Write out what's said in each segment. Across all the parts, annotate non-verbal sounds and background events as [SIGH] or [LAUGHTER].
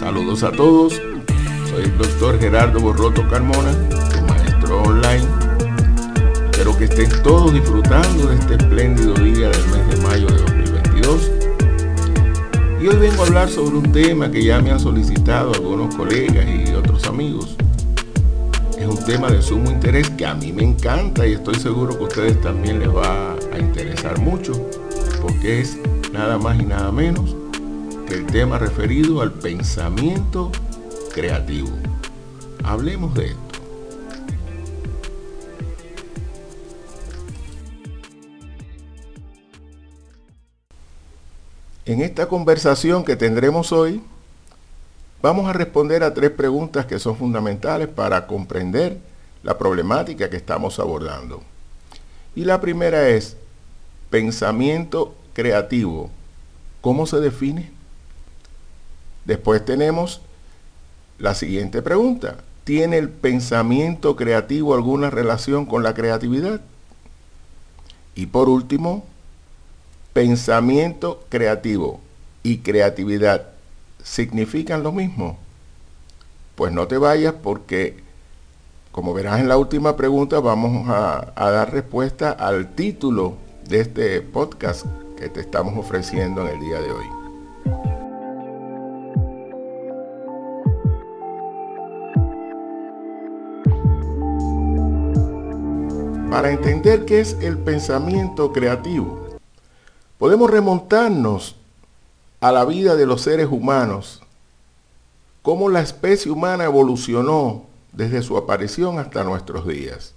Saludos a todos. Soy el doctor Gerardo Borroto Carmona, tu maestro online. Espero que estén todos disfrutando de este espléndido día del mes de mayo de 2022. Y hoy vengo a hablar sobre un tema que ya me han solicitado algunos colegas y otros amigos. Es un tema de sumo interés que a mí me encanta y estoy seguro que a ustedes también les va a interesar mucho, porque es nada más y nada menos el tema referido al pensamiento creativo. Hablemos de esto. En esta conversación que tendremos hoy, vamos a responder a tres preguntas que son fundamentales para comprender la problemática que estamos abordando. Y la primera es, pensamiento creativo, ¿cómo se define? Después tenemos la siguiente pregunta. ¿Tiene el pensamiento creativo alguna relación con la creatividad? Y por último, pensamiento creativo y creatividad significan lo mismo? Pues no te vayas porque, como verás en la última pregunta, vamos a, dar respuesta al título de este podcast que te estamos ofreciendo en el día de hoy. Para entender qué es el pensamiento creativo, podemos remontarnos a la vida de los seres humanos, cómo la especie humana evolucionó desde su aparición hasta nuestros días.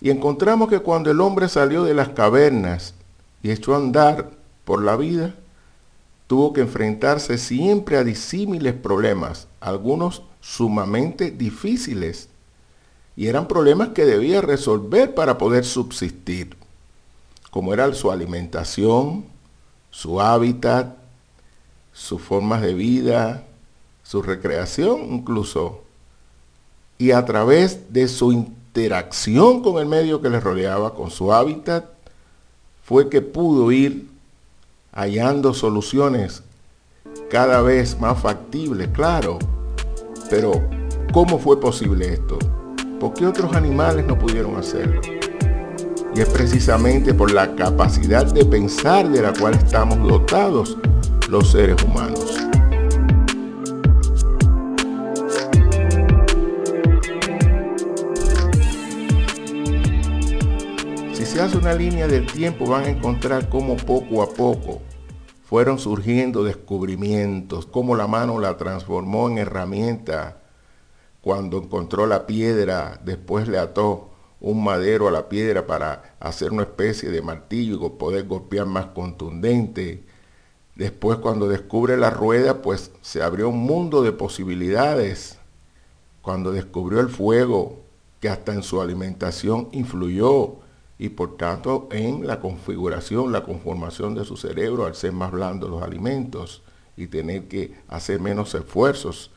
Y encontramos que cuando el hombre salió de las cavernas y echó a andar por la vida, tuvo que enfrentarse siempre a disímiles problemas, algunos sumamente difíciles y eran problemas que debía resolver para poder subsistir, como era su alimentación, su hábitat, sus formas de vida, su recreación incluso, y a través de su interacción con el medio que le rodeaba, con su hábitat, fue que pudo ir hallando soluciones cada vez más factibles, claro. Pero, ¿cómo fue posible esto? ¿Por qué otros animales no pudieron hacerlo? Y es precisamente por la capacidad de pensar de la cual estamos dotados los seres humanos. Si se hace una línea del tiempo van a encontrar cómo poco a poco fueron surgiendo descubrimientos, cómo la mano la transformó en herramienta cuando encontró la piedra, después le ató un madero a la piedra para hacer una especie de martillo y poder golpear más contundente. Después cuando descubre la rueda, pues se abrió un mundo de posibilidades. Cuando descubrió el fuego, que hasta en su alimentación influyó y por tanto en la configuración, la conformación de su cerebro al ser más blandos los alimentos y tener que hacer menos esfuerzos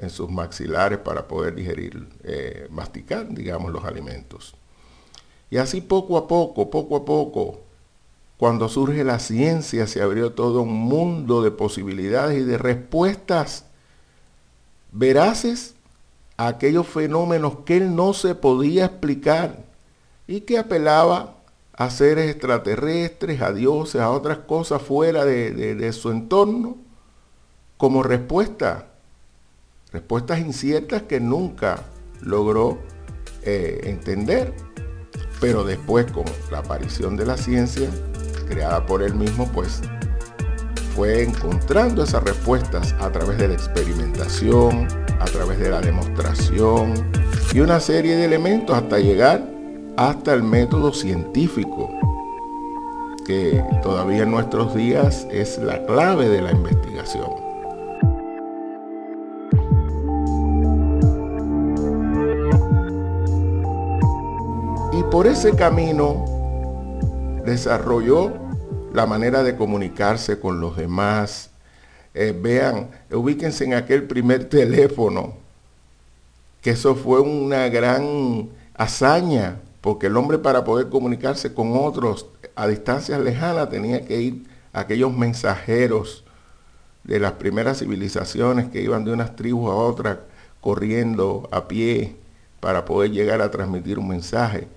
en sus maxilares para poder digerir, eh, masticar, digamos, los alimentos. Y así poco a poco, poco a poco, cuando surge la ciencia, se abrió todo un mundo de posibilidades y de respuestas veraces a aquellos fenómenos que él no se podía explicar y que apelaba a seres extraterrestres, a dioses, a otras cosas fuera de su entorno, como respuesta respuestas inciertas que nunca logró eh, entender. Pero después, con la aparición de la ciencia, creada por él mismo, pues fue encontrando esas respuestas a través de la experimentación, a través de la demostración y una serie de elementos hasta llegar hasta el método científico, que todavía en nuestros días es la clave de la investigación. Por ese camino desarrolló la manera de comunicarse con los demás. Eh, vean, ubíquense en aquel primer [LAUGHS] teléfono, que eso fue una gran hazaña, porque el hombre para poder comunicarse con otros a distancias lejanas tenía que ir a aquellos mensajeros de las primeras civilizaciones que iban de unas tribus a otras corriendo a pie para poder llegar a transmitir un mensaje.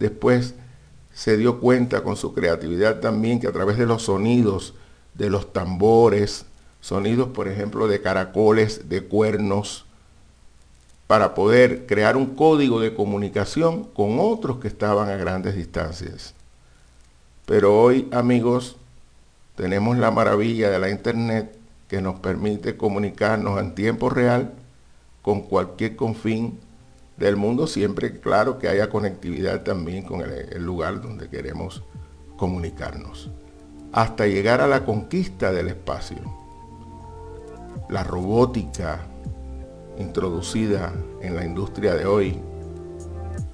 Después se dio cuenta con su creatividad también que a través de los sonidos, de los tambores, sonidos por ejemplo de caracoles, de cuernos, para poder crear un código de comunicación con otros que estaban a grandes distancias. Pero hoy, amigos, tenemos la maravilla de la Internet que nos permite comunicarnos en tiempo real con cualquier confín del mundo, siempre claro que haya conectividad también con el, lugar donde queremos comunicarnos, hasta llegar a la conquista del espacio. La robótica, introducida en la industria de hoy,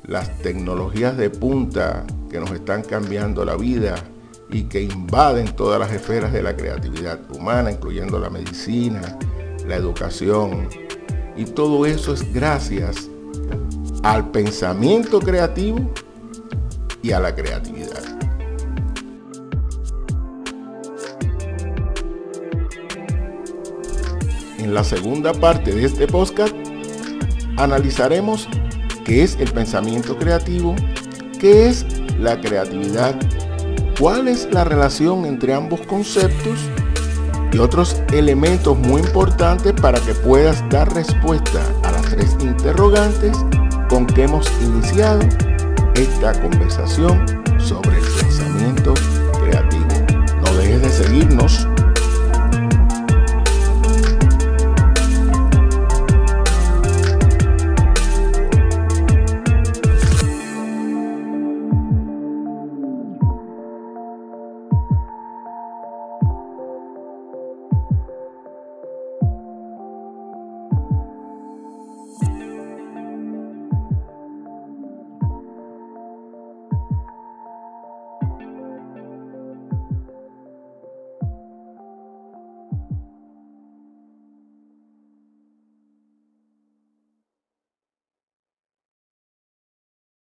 las tecnologías de punta que nos están cambiando la vida y que invaden todas las esferas de la creatividad humana, incluyendo la medicina, la educación. Y todo eso es gracias al pensamiento creativo y a la creatividad. En la segunda parte de este podcast analizaremos qué es el pensamiento creativo, qué es la creatividad, cuál es la relación entre ambos conceptos y otros elementos muy importantes para que puedas dar respuesta a las tres interrogantes con que hemos iniciado esta conversación